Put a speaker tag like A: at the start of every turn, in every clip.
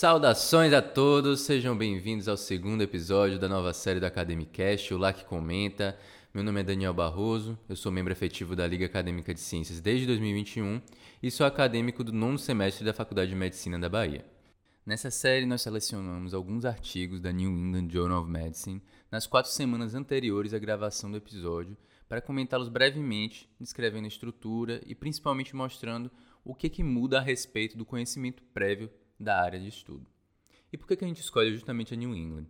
A: Saudações a todos, sejam bem-vindos ao segundo episódio da nova série da Academicast, o Lá que Comenta. Meu nome é Daniel Barroso, eu sou membro efetivo da Liga Acadêmica de Ciências desde 2021 e sou acadêmico do nono semestre da Faculdade de Medicina da Bahia. Nessa série, nós selecionamos alguns artigos da New England Journal of Medicine nas quatro semanas anteriores à gravação do episódio para comentá-los brevemente, descrevendo a estrutura e principalmente mostrando o que, que muda a respeito do conhecimento prévio da área de estudo. E por que, a gente escolhe justamente a New England?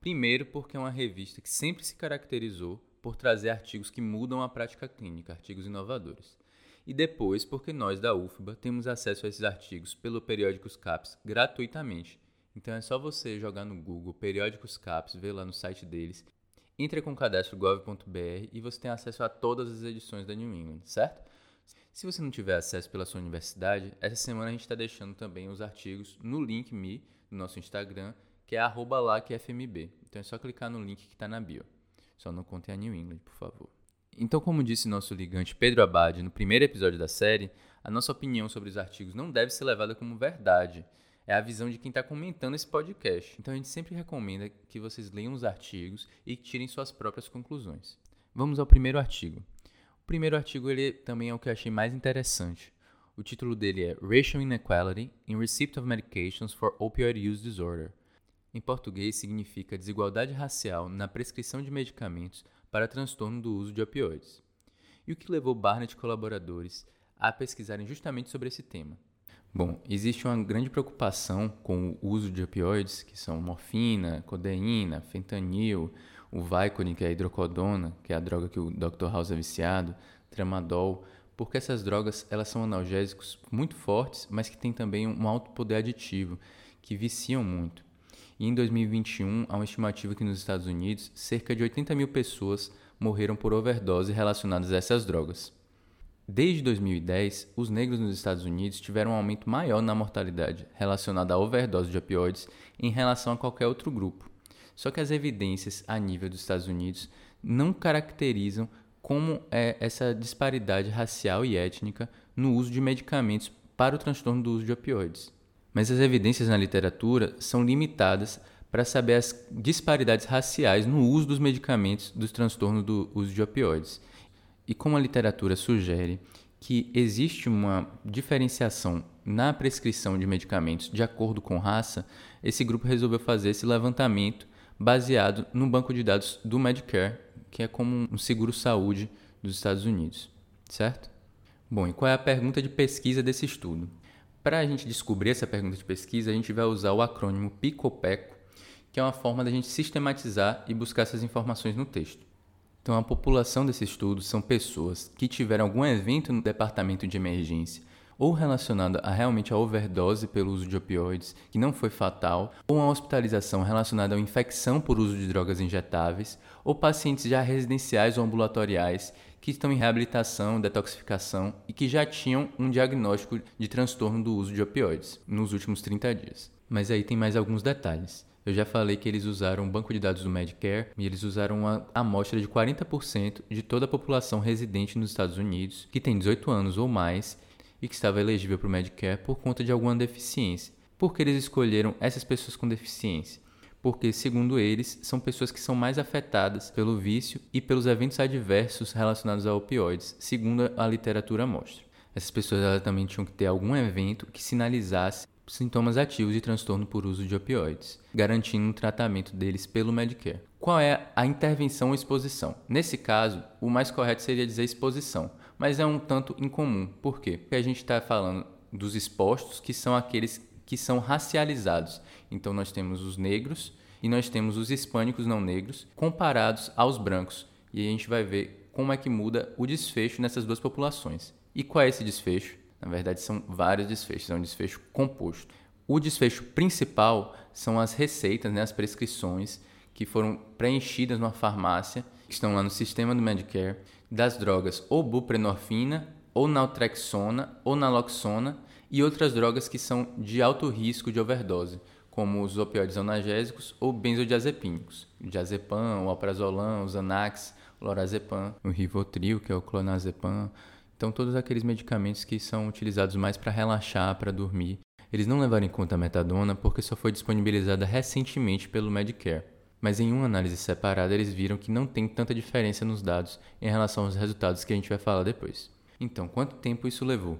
A: Primeiro, porque é uma revista que sempre se caracterizou por trazer artigos que mudam a prática clínica, artigos inovadores. E depois, porque nós da UFBA temos acesso a esses artigos pelo Periódicos CAPS gratuitamente. Então é só você jogar no Google Periódicos CAPS, ver lá no site deles entre com o cadastro gov.br e você tem acesso a todas as edições da New England, certo? Se você não tiver acesso pela sua universidade, essa semana a gente está deixando também os artigos no link me do nosso Instagram, que é @lacfmb. Então é só clicar no link que está na bio. Só não contem a New England, por favor. Então, como disse nosso ligante Pedro Abad no primeiro episódio da série, a nossa opinião sobre os artigos não deve ser levada como verdade é a visão de quem está comentando esse podcast. Então a gente sempre recomenda que vocês leiam os artigos e tirem suas próprias conclusões. Vamos ao primeiro artigo. O primeiro artigo ele também é o que eu achei mais interessante. O título dele é Racial Inequality in Receipt of Medications for Opioid Use Disorder. Em português significa desigualdade racial na prescrição de medicamentos para transtorno do uso de opioides. E o que levou Barnett e colaboradores a pesquisarem justamente sobre esse tema. Bom, existe uma grande preocupação com o uso de opioides, que são morfina, codeína, fentanil, o Vicodin, que é a hidrocodona, que é a droga que o Dr. House é viciado, tramadol, porque essas drogas elas são analgésicos muito fortes, mas que têm também um alto poder aditivo, que viciam muito. E em 2021, há uma estimativa que nos Estados Unidos, cerca de 80 mil pessoas morreram por overdose relacionadas a essas drogas. Desde 2010, os negros nos Estados Unidos tiveram um aumento maior na mortalidade relacionada à overdose de opioides em relação a qualquer outro grupo. Só que as evidências a nível dos Estados Unidos não caracterizam como é essa disparidade racial e étnica no uso de medicamentos para o transtorno do uso de opioides. Mas as evidências na literatura são limitadas para saber as disparidades raciais no uso dos medicamentos dos transtornos do uso de opioides. E como a literatura sugere que existe uma diferenciação na prescrição de medicamentos de acordo com raça, esse grupo resolveu fazer esse levantamento baseado no banco de dados do Medicare, que é como um seguro-saúde dos Estados Unidos, certo? Bom, e qual é a pergunta de pesquisa desse estudo? Para a gente descobrir essa pergunta de pesquisa, a gente vai usar o acrônimo PICOPECO, que é uma forma da gente sistematizar e buscar essas informações no texto. Então, a população desse estudo são pessoas que tiveram algum evento no departamento de emergência ou relacionado a realmente a overdose pelo uso de opioides, que não foi fatal, ou uma hospitalização relacionada a infecção por uso de drogas injetáveis, ou pacientes já residenciais ou ambulatoriais que estão em reabilitação, detoxificação e que já tinham um diagnóstico de transtorno do uso de opioides nos últimos 30 dias. Mas aí tem mais alguns detalhes. Eu já falei que eles usaram um banco de dados do Medicare e eles usaram uma amostra de 40% de toda a população residente nos Estados Unidos que tem 18 anos ou mais e que estava elegível para o Medicare por conta de alguma deficiência. Por que eles escolheram essas pessoas com deficiência? Porque, segundo eles, são pessoas que são mais afetadas pelo vício e pelos eventos adversos relacionados a opioides, segundo a literatura mostra. Essas pessoas também tinham que ter algum evento que sinalizasse sintomas ativos de transtorno por uso de opioides, garantindo um tratamento deles pelo Medicare. Qual é a intervenção ou exposição? Nesse caso, o mais correto seria dizer exposição, mas é um tanto incomum. Por quê? Porque a gente está falando dos expostos, que são aqueles que são racializados. Então, nós temos os negros e nós temos os hispânicos não negros comparados aos brancos. E a gente vai ver como é que muda o desfecho nessas duas populações. E qual é esse desfecho? Na verdade, são vários desfechos, é um desfecho composto. O desfecho principal são as receitas, né, as prescrições que foram preenchidas numa farmácia, que estão lá no sistema do Medicare, das drogas ou buprenorfina, ou naltrexona, ou naloxona e outras drogas que são de alto risco de overdose, como os opioides analgésicos ou benzodiazepínicos, diazepam, o alprazolam, o Xanax, o lorazepam, o Rivotril, que é o clonazepam, então, todos aqueles medicamentos que são utilizados mais para relaxar, para dormir. Eles não levaram em conta a metadona porque só foi disponibilizada recentemente pelo Medicare, mas em uma análise separada eles viram que não tem tanta diferença nos dados em relação aos resultados que a gente vai falar depois. Então, quanto tempo isso levou?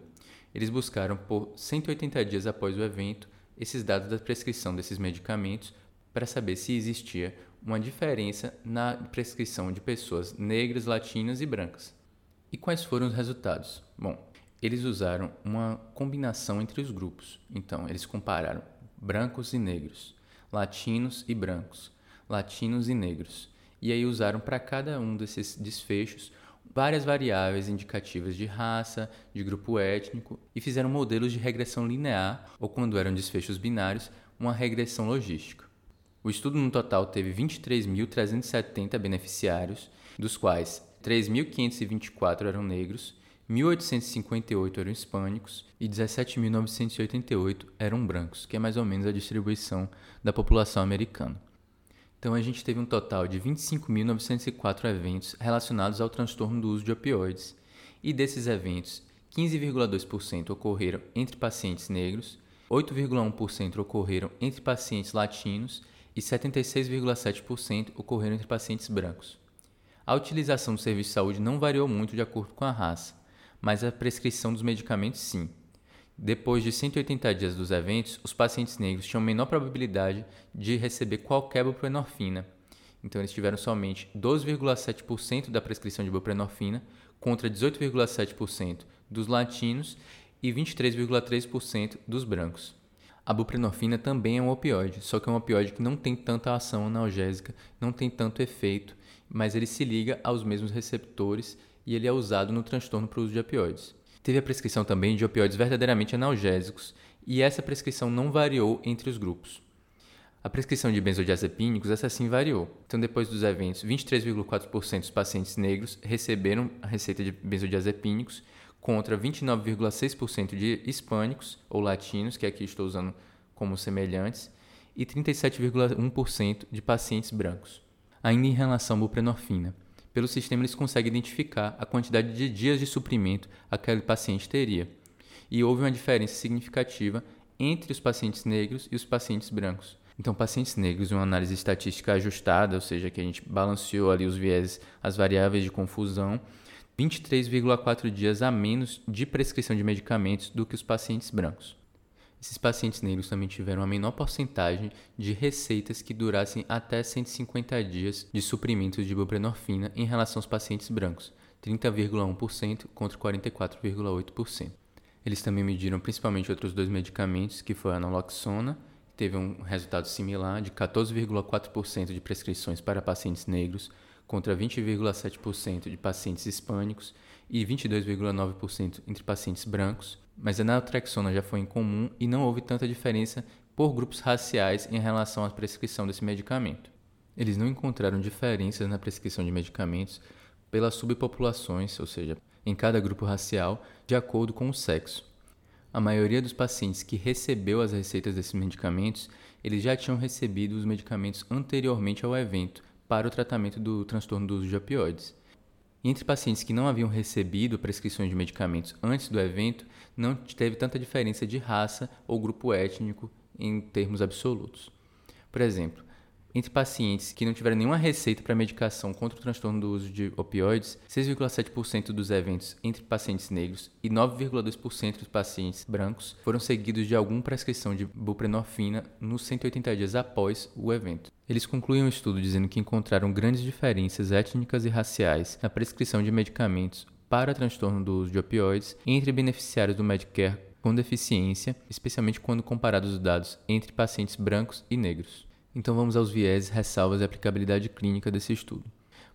A: Eles buscaram por 180 dias após o evento esses dados da prescrição desses medicamentos para saber se existia uma diferença na prescrição de pessoas negras, latinas e brancas. E quais foram os resultados? Bom, eles usaram uma combinação entre os grupos. Então, eles compararam brancos e negros, latinos e brancos, latinos e negros. E aí usaram para cada um desses desfechos várias variáveis indicativas de raça, de grupo étnico e fizeram modelos de regressão linear ou quando eram desfechos binários, uma regressão logística. O estudo no total teve 23.370 beneficiários, dos quais 3.524 eram negros 1.858 eram hispânicos e 17.988 eram brancos, que é mais ou menos a distribuição da população americana. Então a gente teve um total de 25.904 eventos relacionados ao transtorno do uso de opioides, e desses eventos, 15,2% ocorreram entre pacientes negros, 8,1% ocorreram entre pacientes latinos e 76,7% ocorreram entre pacientes brancos. A utilização do serviço de saúde não variou muito de acordo com a raça, mas a prescrição dos medicamentos sim. Depois de 180 dias dos eventos, os pacientes negros tinham menor probabilidade de receber qualquer buprenorfina. Então, eles tiveram somente 12,7% da prescrição de buprenorfina contra 18,7% dos latinos e 23,3% dos brancos. A buprenorfina também é um opioide, só que é um opioide que não tem tanta ação analgésica, não tem tanto efeito, mas ele se liga aos mesmos receptores e ele é usado no transtorno o uso de opioides. Teve a prescrição também de opioides verdadeiramente analgésicos e essa prescrição não variou entre os grupos. A prescrição de benzodiazepínicos, essa sim variou. Então, depois dos eventos, 23,4% dos pacientes negros receberam a receita de benzodiazepínicos contra 29,6% de hispânicos ou latinos, que aqui estou usando como semelhantes, e 37,1% de pacientes brancos. Ainda em relação à buprenorfina, pelo sistema eles conseguem identificar a quantidade de dias de suprimento aquele paciente teria. E houve uma diferença significativa entre os pacientes negros e os pacientes brancos. Então, pacientes negros, uma análise estatística ajustada, ou seja, que a gente balanceou ali os vieses, as variáveis de confusão, 23,4 dias a menos de prescrição de medicamentos do que os pacientes brancos. Esses pacientes negros também tiveram a menor porcentagem de receitas que durassem até 150 dias de suprimentos de buprenorfina em relação aos pacientes brancos, 30,1% contra 44,8%. Eles também mediram principalmente outros dois medicamentos, que foi a naloxona, que teve um resultado similar de 14,4% de prescrições para pacientes negros contra 20,7% de pacientes hispânicos e 22,9% entre pacientes brancos, mas a naltrexona já foi incomum e não houve tanta diferença por grupos raciais em relação à prescrição desse medicamento. Eles não encontraram diferenças na prescrição de medicamentos pelas subpopulações, ou seja, em cada grupo racial, de acordo com o sexo. A maioria dos pacientes que recebeu as receitas desses medicamentos, eles já tinham recebido os medicamentos anteriormente ao evento para o tratamento do transtorno do uso de opioides. Entre pacientes que não haviam recebido prescrições de medicamentos antes do evento, não teve tanta diferença de raça ou grupo étnico em termos absolutos. Por exemplo, entre pacientes que não tiveram nenhuma receita para medicação contra o transtorno do uso de opioides, 6,7% dos eventos entre pacientes negros e 9,2% dos pacientes brancos foram seguidos de alguma prescrição de buprenorfina nos 180 dias após o evento. Eles concluem o estudo dizendo que encontraram grandes diferenças étnicas e raciais na prescrição de medicamentos para transtorno do uso de opioides entre beneficiários do Medicare com deficiência, especialmente quando comparados os dados entre pacientes brancos e negros. Então vamos aos vieses, ressalvas e aplicabilidade clínica desse estudo.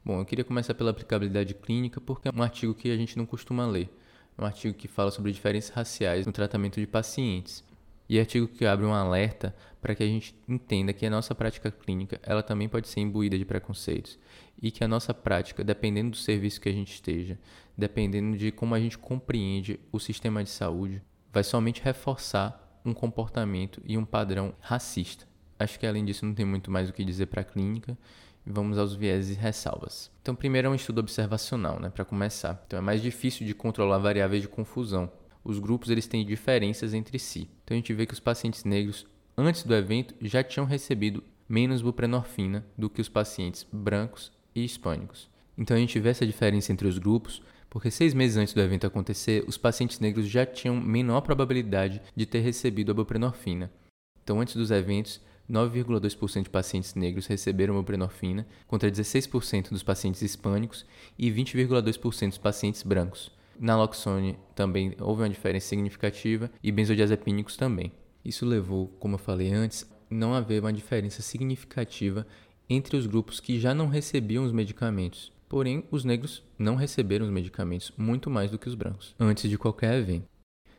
A: Bom, eu queria começar pela aplicabilidade clínica porque é um artigo que a gente não costuma ler. É um artigo que fala sobre diferenças raciais no tratamento de pacientes. E é um artigo que abre um alerta para que a gente entenda que a nossa prática clínica ela também pode ser imbuída de preconceitos e que a nossa prática, dependendo do serviço que a gente esteja, dependendo de como a gente compreende o sistema de saúde, vai somente reforçar um comportamento e um padrão racista acho que além disso não tem muito mais o que dizer para a clínica. Vamos aos vieses e ressalvas. Então, primeiro é um estudo observacional, né, para começar. Então, é mais difícil de controlar variáveis de confusão. os grupos eles têm diferenças entre si. Então a gente vê que os pacientes negros antes do evento já tinham recebido menos buprenorfina do que os pacientes brancos e hispânicos. Então a gente vê essa diferença entre os grupos porque seis meses antes do evento acontecer, os pacientes negros já tinham menor probabilidade de ter recebido a buprenorfina. Então, antes dos eventos, 9,2% de pacientes negros receberam buprenorfina, contra 16% dos pacientes hispânicos e 20,2% dos pacientes brancos. Naloxone também houve uma diferença significativa e benzodiazepínicos também. Isso levou, como eu falei antes, não haver uma diferença significativa entre os grupos que já não recebiam os medicamentos. Porém, os negros não receberam os medicamentos muito mais do que os brancos, antes de qualquer evento.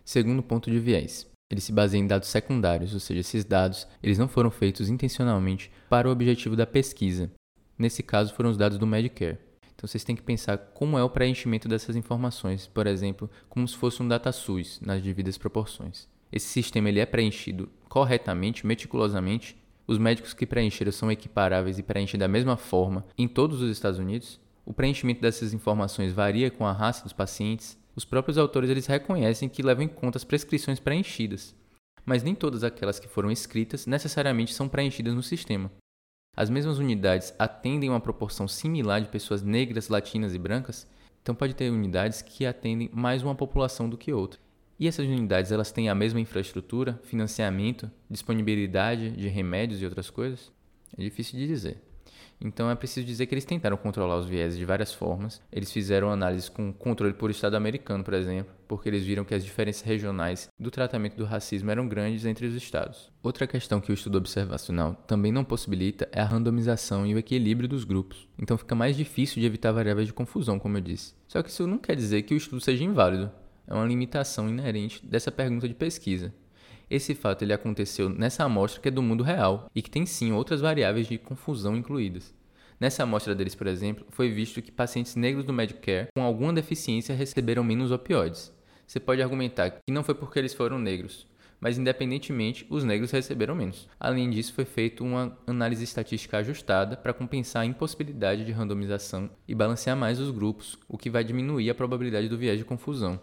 A: Segundo ponto de viés, ele se baseia em dados secundários, ou seja, esses dados eles não foram feitos intencionalmente para o objetivo da pesquisa. Nesse caso, foram os dados do Medicare. Então vocês têm que pensar como é o preenchimento dessas informações, por exemplo, como se fosse um DataSUS nas devidas proporções. Esse sistema ele é preenchido corretamente, meticulosamente. Os médicos que preencheram são equiparáveis e preenchem da mesma forma em todos os Estados Unidos. O preenchimento dessas informações varia com a raça dos pacientes, os próprios autores eles reconhecem que levam em conta as prescrições preenchidas, mas nem todas aquelas que foram escritas necessariamente são preenchidas no sistema. As mesmas unidades atendem uma proporção similar de pessoas negras, latinas e brancas, então pode ter unidades que atendem mais uma população do que outra. E essas unidades elas têm a mesma infraestrutura, financiamento, disponibilidade de remédios e outras coisas? É difícil de dizer. Então é preciso dizer que eles tentaram controlar os vieses de várias formas. Eles fizeram análises com controle por Estado americano, por exemplo, porque eles viram que as diferenças regionais do tratamento do racismo eram grandes entre os estados. Outra questão que o estudo observacional também não possibilita é a randomização e o equilíbrio dos grupos. Então fica mais difícil de evitar variáveis de confusão, como eu disse. Só que isso não quer dizer que o estudo seja inválido. É uma limitação inerente dessa pergunta de pesquisa. Esse fato ele aconteceu nessa amostra que é do mundo real e que tem sim outras variáveis de confusão incluídas. Nessa amostra deles, por exemplo, foi visto que pacientes negros do Medicare com alguma deficiência receberam menos opioides. Você pode argumentar que não foi porque eles foram negros, mas independentemente, os negros receberam menos. Além disso, foi feita uma análise estatística ajustada para compensar a impossibilidade de randomização e balancear mais os grupos, o que vai diminuir a probabilidade do viés de confusão.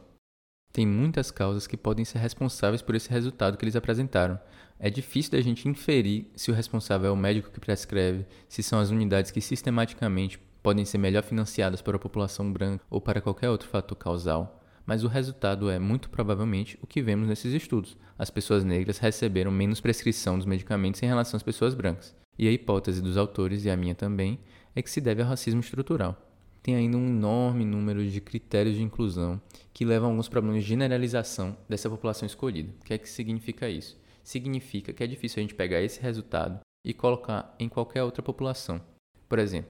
A: Tem muitas causas que podem ser responsáveis por esse resultado que eles apresentaram. É difícil da gente inferir se o responsável é o médico que prescreve, se são as unidades que sistematicamente podem ser melhor financiadas para a população branca ou para qualquer outro fator causal. Mas o resultado é, muito provavelmente, o que vemos nesses estudos. As pessoas negras receberam menos prescrição dos medicamentos em relação às pessoas brancas. E a hipótese dos autores, e a minha também, é que se deve ao racismo estrutural tem ainda um enorme número de critérios de inclusão que levam a alguns problemas de generalização dessa população escolhida. O que é que significa isso? Significa que é difícil a gente pegar esse resultado e colocar em qualquer outra população. Por exemplo,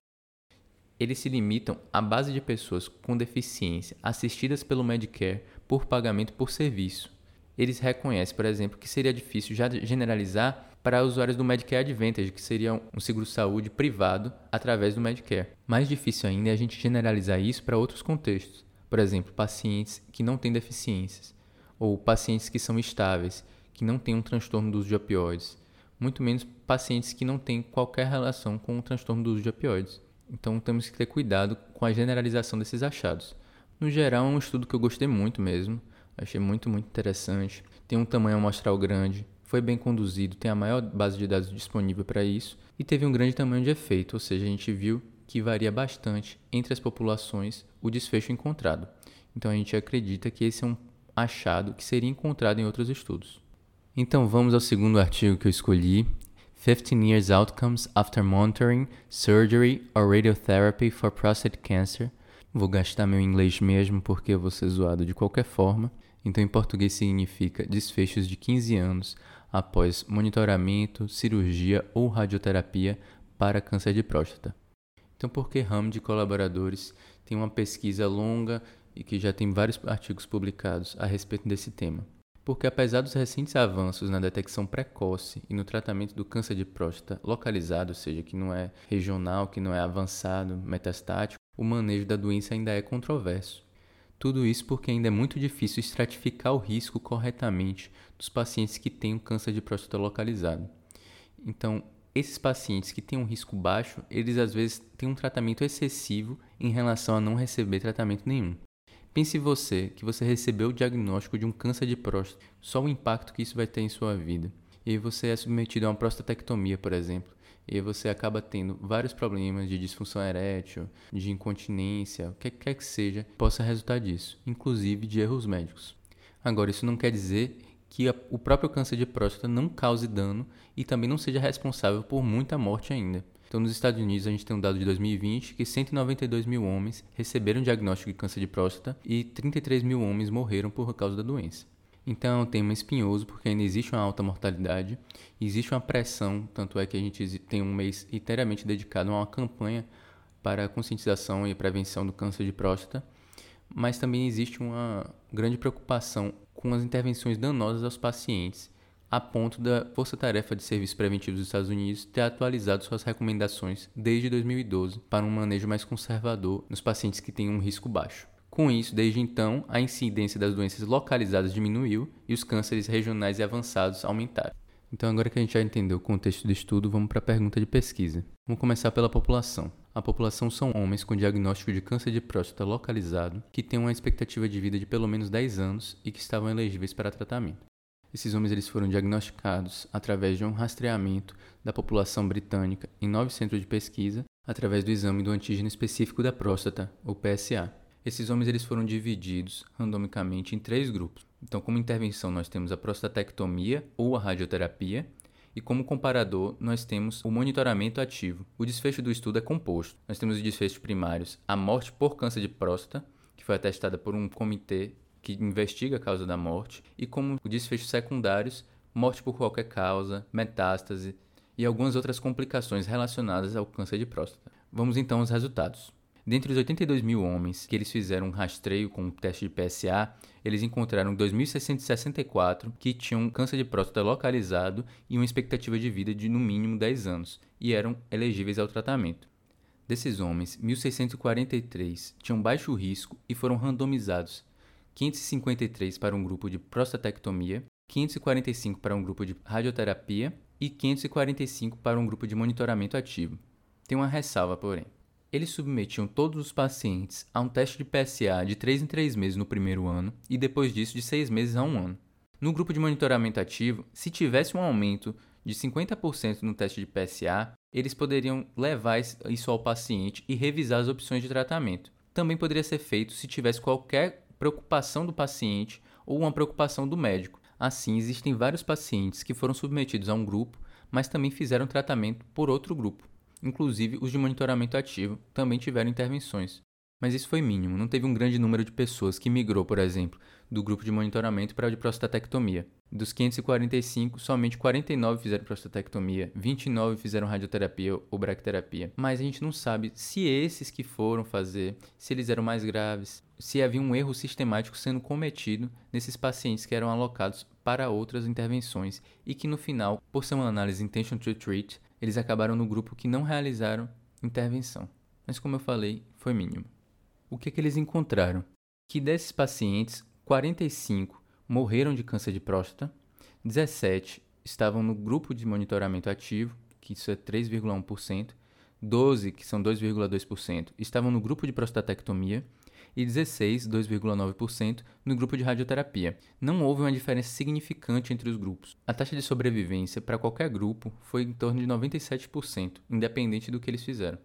A: eles se limitam à base de pessoas com deficiência assistidas pelo Medicare por pagamento por serviço. Eles reconhecem, por exemplo, que seria difícil já generalizar para usuários do Medicare Advantage, que seria um seguro-saúde privado através do Medicare. Mais difícil ainda é a gente generalizar isso para outros contextos, por exemplo, pacientes que não têm deficiências, ou pacientes que são estáveis, que não têm um transtorno do uso de opioides, muito menos pacientes que não têm qualquer relação com o transtorno do uso de opioides. Então temos que ter cuidado com a generalização desses achados. No geral, é um estudo que eu gostei muito mesmo, achei muito, muito interessante. Tem um tamanho amostral grande, foi bem conduzido, tem a maior base de dados disponível para isso e teve um grande tamanho de efeito, ou seja, a gente viu que varia bastante entre as populações o desfecho encontrado. Então a gente acredita que esse é um achado que seria encontrado em outros estudos. Então vamos ao segundo artigo que eu escolhi, 15 Years Outcomes After Monitoring Surgery or Radiotherapy for Prostate Cancer. Vou gastar meu inglês mesmo porque eu vou ser zoado de qualquer forma. Então, em português, significa desfechos de 15 anos após monitoramento, cirurgia ou radioterapia para câncer de próstata. Então, por que Hamd e colaboradores têm uma pesquisa longa e que já tem vários artigos publicados a respeito desse tema? Porque, apesar dos recentes avanços na detecção precoce e no tratamento do câncer de próstata localizado, ou seja, que não é regional, que não é avançado, metastático, o manejo da doença ainda é controverso. Tudo isso porque ainda é muito difícil estratificar o risco corretamente dos pacientes que têm um câncer de próstata localizado. Então, esses pacientes que têm um risco baixo, eles às vezes têm um tratamento excessivo em relação a não receber tratamento nenhum. Pense você que você recebeu o diagnóstico de um câncer de próstata, só o impacto que isso vai ter em sua vida. E você é submetido a uma prostatectomia, por exemplo, e você acaba tendo vários problemas de disfunção erétil, de incontinência, o que quer que seja, possa resultar disso, inclusive de erros médicos. Agora, isso não quer dizer que a, o próprio câncer de próstata não cause dano e também não seja responsável por muita morte ainda. Então, nos Estados Unidos, a gente tem um dado de 2020 que 192 mil homens receberam diagnóstico de câncer de próstata e 33 mil homens morreram por causa da doença. Então, é um tema espinhoso porque ainda existe uma alta mortalidade, existe uma pressão, tanto é que a gente tem um mês inteiramente dedicado a uma campanha para a conscientização e prevenção do câncer de próstata, mas também existe uma grande preocupação com as intervenções danosas aos pacientes a ponto da Força Tarefa de Serviços Preventivos dos Estados Unidos ter atualizado suas recomendações desde 2012 para um manejo mais conservador nos pacientes que têm um risco baixo. Com isso, desde então, a incidência das doenças localizadas diminuiu e os cânceres regionais e avançados aumentaram. Então, agora que a gente já entendeu o contexto do estudo, vamos para a pergunta de pesquisa. Vamos começar pela população. A população são homens com diagnóstico de câncer de próstata localizado que têm uma expectativa de vida de pelo menos 10 anos e que estavam elegíveis para tratamento. Esses homens eles foram diagnosticados através de um rastreamento da população britânica em nove centros de pesquisa, através do exame do antígeno específico da próstata, ou PSA. Esses homens eles foram divididos randomicamente em três grupos. Então, como intervenção, nós temos a prostatectomia ou a radioterapia, e como comparador, nós temos o monitoramento ativo. O desfecho do estudo é composto. Nós temos os desfechos primários: a morte por câncer de próstata, que foi atestada por um comitê que investiga a causa da morte, e como desfechos secundários, morte por qualquer causa, metástase e algumas outras complicações relacionadas ao câncer de próstata. Vamos então aos resultados. Dentre os 82 mil homens que eles fizeram um rastreio com o teste de PSA, eles encontraram 2.664 que tinham câncer de próstata localizado e uma expectativa de vida de no mínimo 10 anos e eram elegíveis ao tratamento. Desses homens, 1.643 tinham baixo risco e foram randomizados 553 para um grupo de prostatectomia, 545 para um grupo de radioterapia e 545 para um grupo de monitoramento ativo. Tem uma ressalva, porém. Eles submetiam todos os pacientes a um teste de PSA de 3 em 3 meses no primeiro ano e depois disso de 6 meses a 1 ano. No grupo de monitoramento ativo, se tivesse um aumento de 50% no teste de PSA, eles poderiam levar isso ao paciente e revisar as opções de tratamento. Também poderia ser feito se tivesse qualquer preocupação do paciente ou uma preocupação do médico. Assim, existem vários pacientes que foram submetidos a um grupo, mas também fizeram tratamento por outro grupo. Inclusive, os de monitoramento ativo também tiveram intervenções. Mas isso foi mínimo, não teve um grande número de pessoas que migrou, por exemplo, do grupo de monitoramento para o de prostatectomia. Dos 545, somente 49 fizeram prostatectomia, 29 fizeram radioterapia ou bracterapia. Mas a gente não sabe se esses que foram fazer, se eles eram mais graves, se havia um erro sistemático sendo cometido nesses pacientes que eram alocados para outras intervenções e que no final, por ser uma análise intention to treat, eles acabaram no grupo que não realizaram intervenção. Mas como eu falei, foi mínimo. O que, é que eles encontraram? Que desses pacientes, 45 morreram de câncer de próstata, 17 estavam no grupo de monitoramento ativo, que isso é 3,1%, 12, que são 2,2%, estavam no grupo de prostatectomia e 16, 2,9%, no grupo de radioterapia. Não houve uma diferença significante entre os grupos. A taxa de sobrevivência para qualquer grupo foi em torno de 97%, independente do que eles fizeram.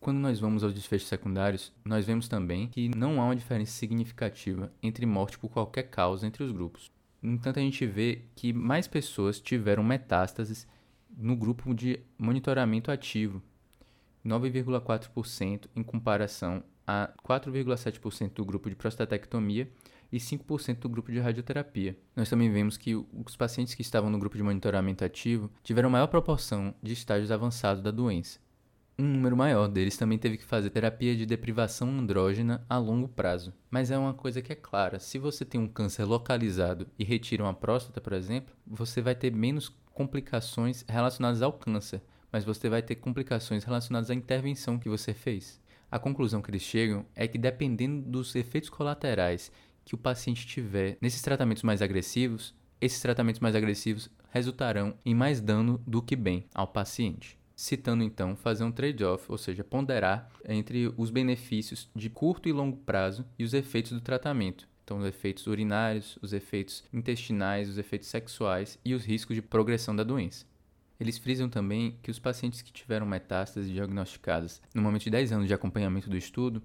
A: Quando nós vamos aos desfechos secundários, nós vemos também que não há uma diferença significativa entre morte por qualquer causa entre os grupos. No entanto, a gente vê que mais pessoas tiveram metástases no grupo de monitoramento ativo, 9,4% em comparação a 4,7% do grupo de prostatectomia e 5% do grupo de radioterapia. Nós também vemos que os pacientes que estavam no grupo de monitoramento ativo tiveram maior proporção de estágios avançados da doença, um número maior deles também teve que fazer terapia de deprivação andrógena a longo prazo. Mas é uma coisa que é clara: se você tem um câncer localizado e retira uma próstata, por exemplo, você vai ter menos complicações relacionadas ao câncer, mas você vai ter complicações relacionadas à intervenção que você fez. A conclusão que eles chegam é que, dependendo dos efeitos colaterais que o paciente tiver nesses tratamentos mais agressivos, esses tratamentos mais agressivos resultarão em mais dano do que bem ao paciente. citando então fazer um trade-off, ou seja, ponderar entre os benefícios de curto e longo prazo e os efeitos do tratamento. Então, os efeitos urinários, os efeitos intestinais, os efeitos sexuais e os riscos de progressão da doença. Eles frisam também que os pacientes que tiveram metástases diagnosticadas no momento de 10 anos de acompanhamento do estudo,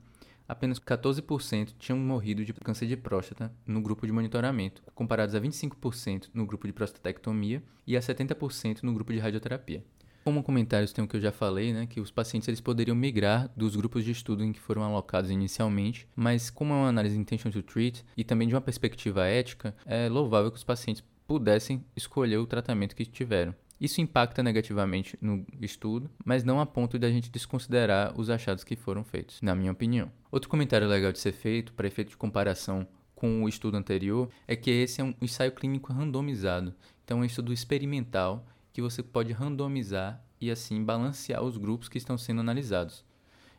A: apenas 14% tinham morrido de câncer de próstata no grupo de monitoramento, comparados a 25% no grupo de prostatectomia e a 70% no grupo de radioterapia. Como comentários tem o que eu já falei, né, que os pacientes eles poderiam migrar dos grupos de estudo em que foram alocados inicialmente, mas como é uma análise intention to treat e também de uma perspectiva ética, é louvável que os pacientes pudessem escolher o tratamento que tiveram. Isso impacta negativamente no estudo, mas não a ponto de a gente desconsiderar os achados que foram feitos, na minha opinião. Outro comentário legal de ser feito, para efeito de comparação com o estudo anterior, é que esse é um ensaio clínico randomizado. Então, é um estudo experimental que você pode randomizar e assim balancear os grupos que estão sendo analisados.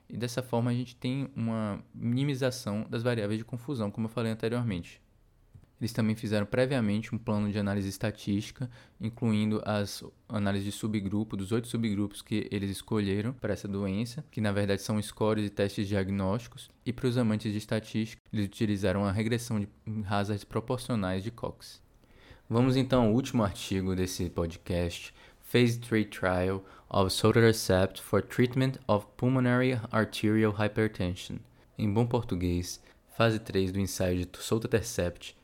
A: E dessa forma a gente tem uma minimização das variáveis de confusão, como eu falei anteriormente. Eles também fizeram previamente um plano de análise estatística, incluindo as análises de subgrupo, dos oito subgrupos que eles escolheram para essa doença, que na verdade são scores e testes diagnósticos. E para os amantes de estatística, eles utilizaram a regressão de hazards proporcionais de Cox. Vamos então ao último artigo desse podcast, Phase 3 Trial of Sotatercept for Treatment of Pulmonary Arterial Hypertension. Em bom português, fase 3 do ensaio de Sotatercept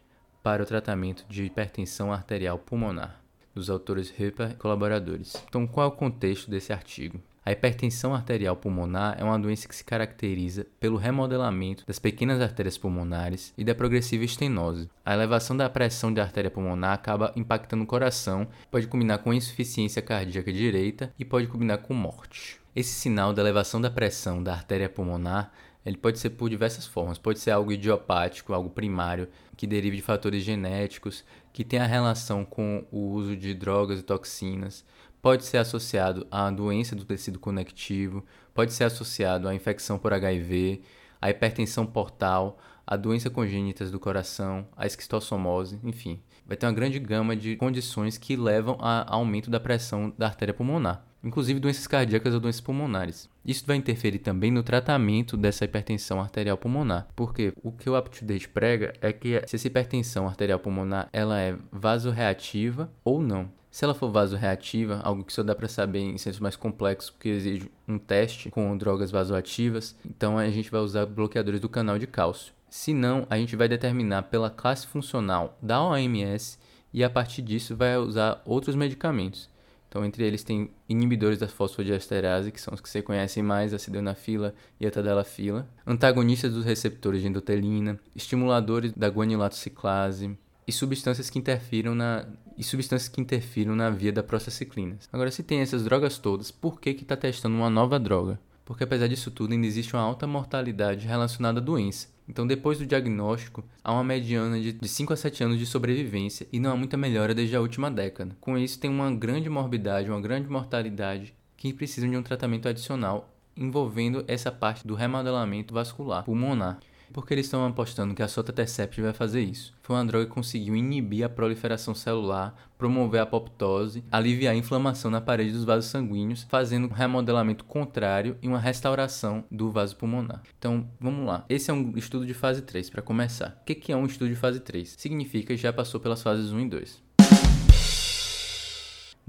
A: para o tratamento de hipertensão arterial pulmonar, dos autores Hipper e colaboradores. Então, qual é o contexto desse artigo? A hipertensão arterial pulmonar é uma doença que se caracteriza pelo remodelamento das pequenas artérias pulmonares e da progressiva estenose. A elevação da pressão da artéria pulmonar acaba impactando o coração, pode combinar com insuficiência cardíaca direita e pode combinar com morte. Esse sinal da elevação da pressão da artéria pulmonar ele pode ser por diversas formas. Pode ser algo idiopático, algo primário, que derive de fatores genéticos, que tenha relação com o uso de drogas e toxinas. Pode ser associado à doença do tecido conectivo, pode ser associado à infecção por HIV, à hipertensão portal, à doença congênita do coração, à esquistossomose, enfim. Vai ter uma grande gama de condições que levam a aumento da pressão da artéria pulmonar inclusive doenças cardíacas ou doenças pulmonares. Isso vai interferir também no tratamento dessa hipertensão arterial pulmonar, porque o que o UpToDate prega é que se essa hipertensão arterial pulmonar ela é vasoreativa ou não. Se ela for vasoreativa, algo que só dá para saber em centros mais complexos, porque exige um teste com drogas vasoativas, então a gente vai usar bloqueadores do canal de cálcio. Se não, a gente vai determinar pela classe funcional da OMS e a partir disso vai usar outros medicamentos. Então, entre eles tem inibidores da fosfodiesterase, que são os que você conhece mais, a sildenafila e a tadalafila, antagonistas dos receptores de endotelina, estimuladores da guanilatociclase e substâncias que interfiram na e substâncias que interfiram na via da prostaciclinas. Agora, se tem essas drogas todas, por que que está testando uma nova droga? Porque apesar disso tudo, ainda existe uma alta mortalidade relacionada à doença. Então, depois do diagnóstico, há uma mediana de, de 5 a 7 anos de sobrevivência e não há muita melhora desde a última década. Com isso, tem uma grande morbidade, uma grande mortalidade que precisam de um tratamento adicional envolvendo essa parte do remodelamento vascular pulmonar. Porque eles estão apostando que a sotatercept vai fazer isso. Foi uma droga que conseguiu inibir a proliferação celular, promover a apoptose, aliviar a inflamação na parede dos vasos sanguíneos, fazendo um remodelamento contrário e uma restauração do vaso pulmonar. Então, vamos lá. Esse é um estudo de fase 3 para começar. O que é um estudo de fase 3? Significa que já passou pelas fases 1 e 2.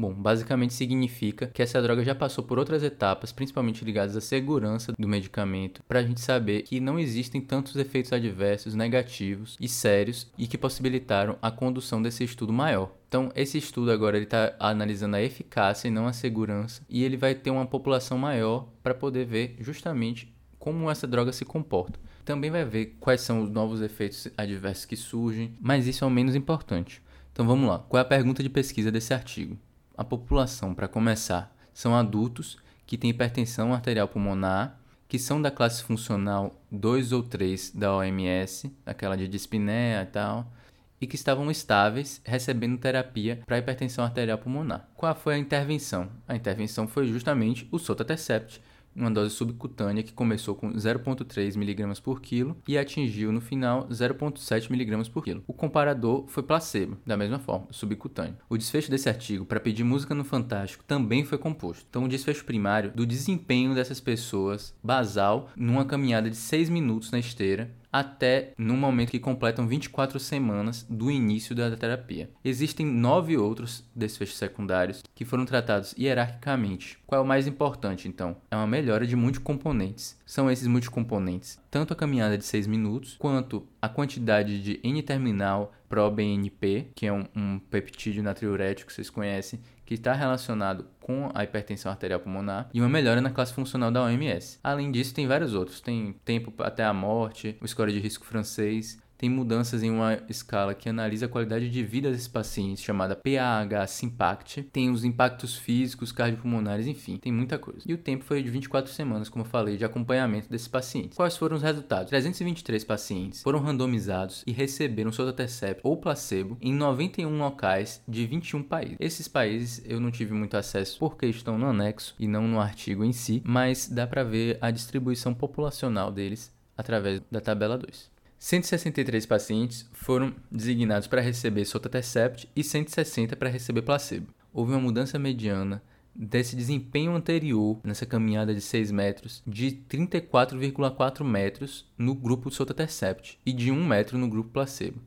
A: Bom, basicamente significa que essa droga já passou por outras etapas, principalmente ligadas à segurança do medicamento, para a gente saber que não existem tantos efeitos adversos negativos e sérios e que possibilitaram a condução desse estudo maior. Então, esse estudo agora está analisando a eficácia e não a segurança, e ele vai ter uma população maior para poder ver justamente como essa droga se comporta. Também vai ver quais são os novos efeitos adversos que surgem, mas isso é o menos importante. Então vamos lá, qual é a pergunta de pesquisa desse artigo? A população, para começar, são adultos que têm hipertensão arterial pulmonar, que são da classe funcional 2 ou 3 da OMS, aquela de dispneia e tal, e que estavam estáveis recebendo terapia para hipertensão arterial pulmonar. Qual foi a intervenção? A intervenção foi justamente o sotatercept, uma dose subcutânea que começou com 0,3 mg por quilo e atingiu no final 0,7 mg por quilo. O comparador foi placebo, da mesma forma, subcutâneo. O desfecho desse artigo para pedir música no Fantástico também foi composto. Então, o desfecho primário do desempenho dessas pessoas basal numa caminhada de 6 minutos na esteira até no momento que completam 24 semanas do início da terapia. Existem nove outros desfechos secundários que foram tratados hierarquicamente. Qual é o mais importante, então? É uma melhora de multicomponentes. São esses multicomponentes tanto a caminhada de 6 minutos, quanto a quantidade de N-terminal ProBNP, que é um, um peptídeo natriurético que vocês conhecem, que está relacionado com a hipertensão arterial pulmonar e uma melhora na classe funcional da OMS. Além disso, tem vários outros. Tem tempo até a morte, o score de risco francês, tem mudanças em uma escala que analisa a qualidade de vida desses pacientes, chamada PAH-SIMPACT. Tem os impactos físicos, cardiopulmonares, enfim, tem muita coisa. E o tempo foi de 24 semanas, como eu falei, de acompanhamento desses pacientes. Quais foram os resultados? 323 pacientes foram randomizados e receberam sotatercept ou placebo em 91 locais de 21 países. Esses países eu não tive muito acesso porque estão no anexo e não no artigo em si, mas dá para ver a distribuição populacional deles através da tabela 2. 163 pacientes foram designados para receber sotatercept e 160 para receber placebo. Houve uma mudança mediana desse desempenho anterior nessa caminhada de 6 metros de 34,4 metros no grupo sotatercept e de 1 metro no grupo placebo.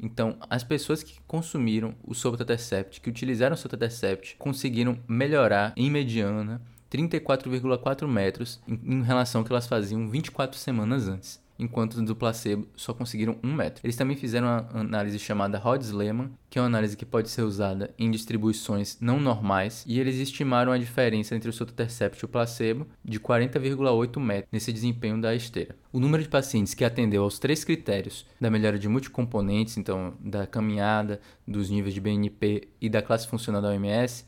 A: Então, as pessoas que consumiram o sotatercept, que utilizaram o sotatercept, conseguiram melhorar em mediana 34,4 metros em relação ao que elas faziam 24 semanas antes enquanto do placebo só conseguiram um metro. Eles também fizeram uma análise chamada Rhodes-Lehmann, que é uma análise que pode ser usada em distribuições não normais, e eles estimaram a diferença entre o sotatercept e o placebo de 40,8 metros nesse desempenho da esteira. O número de pacientes que atendeu aos três critérios da melhora de multicomponentes, então da caminhada, dos níveis de BNP e da classe funcional da OMS,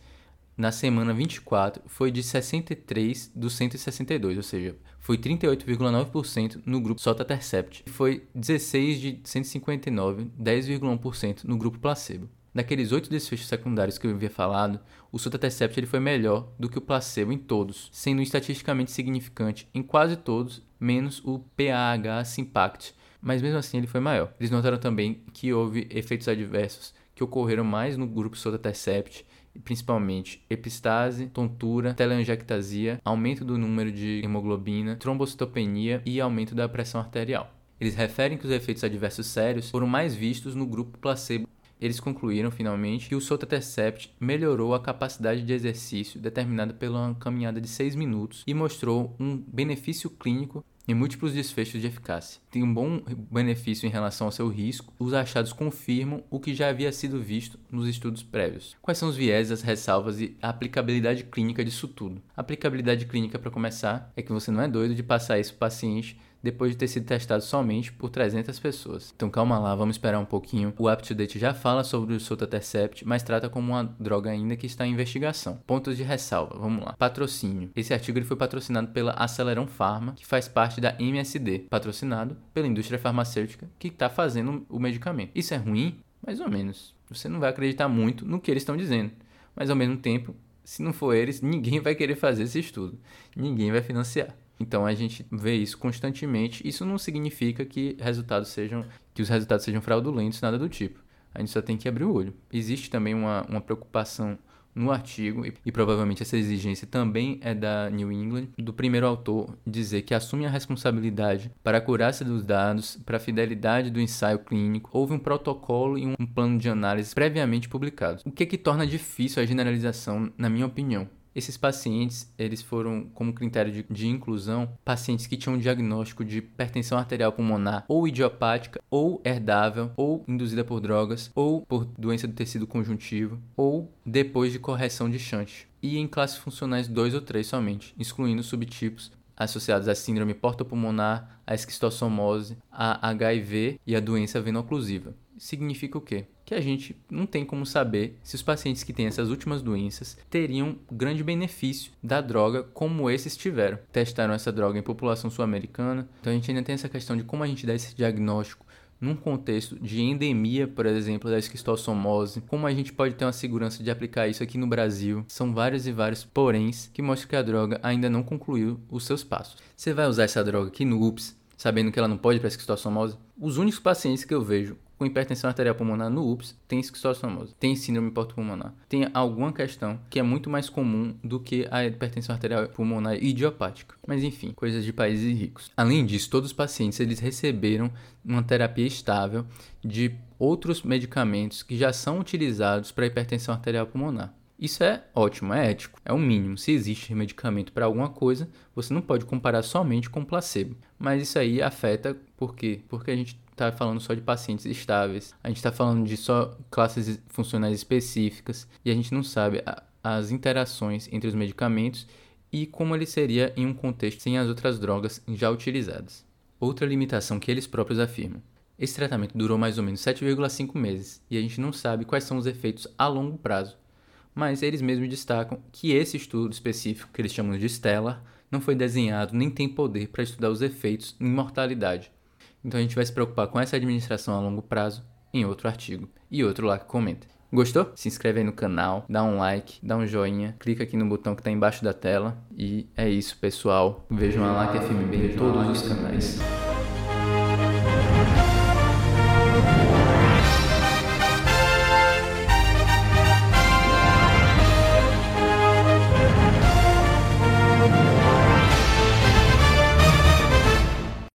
A: na semana 24 foi de 63 dos 162, ou seja, foi 38,9% no grupo Sotatercept e foi 16 de 159, 10,1% no grupo placebo. Daqueles oito desfechos secundários que eu havia falado, o Sotatercept ele foi melhor do que o placebo em todos, sendo estatisticamente significante em quase todos, menos o PAH Sympact, mas mesmo assim ele foi maior. Eles notaram também que houve efeitos adversos que ocorreram mais no grupo Sotatercept principalmente epistase, tontura, telangiectasia, aumento do número de hemoglobina, trombocitopenia e aumento da pressão arterial. Eles referem que os efeitos adversos sérios foram mais vistos no grupo placebo. Eles concluíram finalmente que o sotatercept melhorou a capacidade de exercício determinada pela caminhada de 6 minutos e mostrou um benefício clínico e múltiplos desfechos de eficácia. Tem um bom benefício em relação ao seu risco, os achados confirmam o que já havia sido visto nos estudos prévios. Quais são os viés, as ressalvas e a aplicabilidade clínica disso tudo? A aplicabilidade clínica, para começar, é que você não é doido de passar isso para paciente depois de ter sido testado somente por 300 pessoas. Então calma lá, vamos esperar um pouquinho. O UpToDate já fala sobre o Sotatercept, mas trata como uma droga ainda que está em investigação. Pontos de ressalva, vamos lá. Patrocínio. Esse artigo ele foi patrocinado pela Aceleron Pharma, que faz parte da MSD, patrocinado pela indústria farmacêutica que está fazendo o medicamento. Isso é ruim? Mais ou menos. Você não vai acreditar muito no que eles estão dizendo. Mas ao mesmo tempo, se não for eles, ninguém vai querer fazer esse estudo. Ninguém vai financiar. Então a gente vê isso constantemente. Isso não significa que resultados sejam que os resultados sejam fraudulentos, nada do tipo. A gente só tem que abrir o olho. Existe também uma, uma preocupação no artigo, e, e, provavelmente essa exigência também é da New England, do primeiro autor dizer que assume a responsabilidade para a acurácia dos dados, para a fidelidade do ensaio clínico, houve um protocolo e um plano de análise previamente publicados. O que, que torna difícil a generalização, na minha opinião? Esses pacientes, eles foram como critério de, de, inclusão, pacientes que tinham um diagnóstico de hipertensão arterial pulmonar ou idiopática, ou herdável, ou induzida por drogas, ou por doença do tecido conjuntivo, ou depois de correção de shunt. E em classes funcionais 2 ou 3 somente, excluindo subtipos associados à síndrome portopulmonar, à esquistossomose, a HIV e a doença venoclusiva. Significa o quê? que a gente não tem como saber se os pacientes que têm essas últimas doenças teriam grande benefício da droga como esses tiveram. Testaram essa droga em população sul-americana, então a gente ainda tem essa questão de como a gente dá esse diagnóstico num contexto de endemia, por exemplo, da esquistossomose, como a gente pode ter uma segurança de aplicar isso aqui no Brasil. São vários e vários poréns que mostram que a droga ainda não concluiu os seus passos. Você vai usar essa droga aqui no UPS, sabendo que ela não pode para esquistossomose? Os únicos pacientes que eu vejo com hipertensão arterial pulmonar no UPS tem esquistossomose, tem síndrome portopulmonar, tem alguma questão que é muito mais comum do que a hipertensão arterial pulmonar idiopática. Mas enfim, coisas de países ricos. Além disso, todos os pacientes eles receberam uma terapia estável de outros medicamentos que já são utilizados para hipertensão arterial pulmonar. Isso é ótimo, é ético, é o mínimo. Se existe medicamento para alguma coisa, você não pode comparar somente com placebo. Mas isso aí afeta por quê? Porque a gente está falando só de pacientes estáveis, a gente está falando de só classes funcionais específicas e a gente não sabe a, as interações entre os medicamentos e como ele seria em um contexto sem as outras drogas já utilizadas. Outra limitação que eles próprios afirmam. Esse tratamento durou mais ou menos 7,5 meses e a gente não sabe quais são os efeitos a longo prazo mas eles mesmos destacam que esse estudo específico, que eles chamam de Stellar, não foi desenhado nem tem poder para estudar os efeitos em mortalidade. Então a gente vai se preocupar com essa administração a longo prazo em outro artigo e outro lá que comenta. Gostou? Se inscreve aí no canal, dá um like, dá um joinha, clica aqui no botão que está embaixo da tela e é isso, pessoal. Vejam a LAC FMB em todos os canais.